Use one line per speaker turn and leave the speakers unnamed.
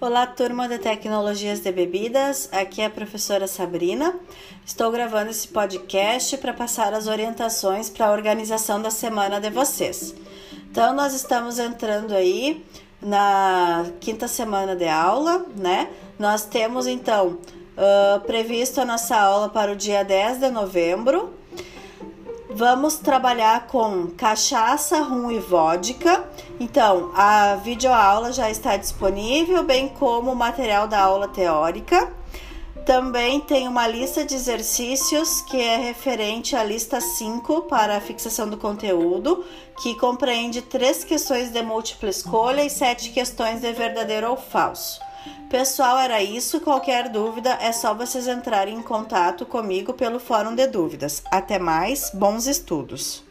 Olá, turma de Tecnologias de Bebidas. Aqui é a professora Sabrina. Estou gravando esse podcast para passar as orientações para a organização da semana de vocês. Então, nós estamos entrando aí na quinta semana de aula, né? Nós temos então uh, previsto a nossa aula para o dia 10 de novembro. Vamos trabalhar com cachaça, rum e vodka. Então, a videoaula já está disponível, bem como o material da aula teórica. Também tem uma lista de exercícios que é referente à lista 5 para a fixação do conteúdo, que compreende três questões de múltipla escolha e sete questões de verdadeiro ou falso. Pessoal, era isso. Qualquer dúvida é só vocês entrarem em contato comigo pelo Fórum de Dúvidas. Até mais, bons estudos!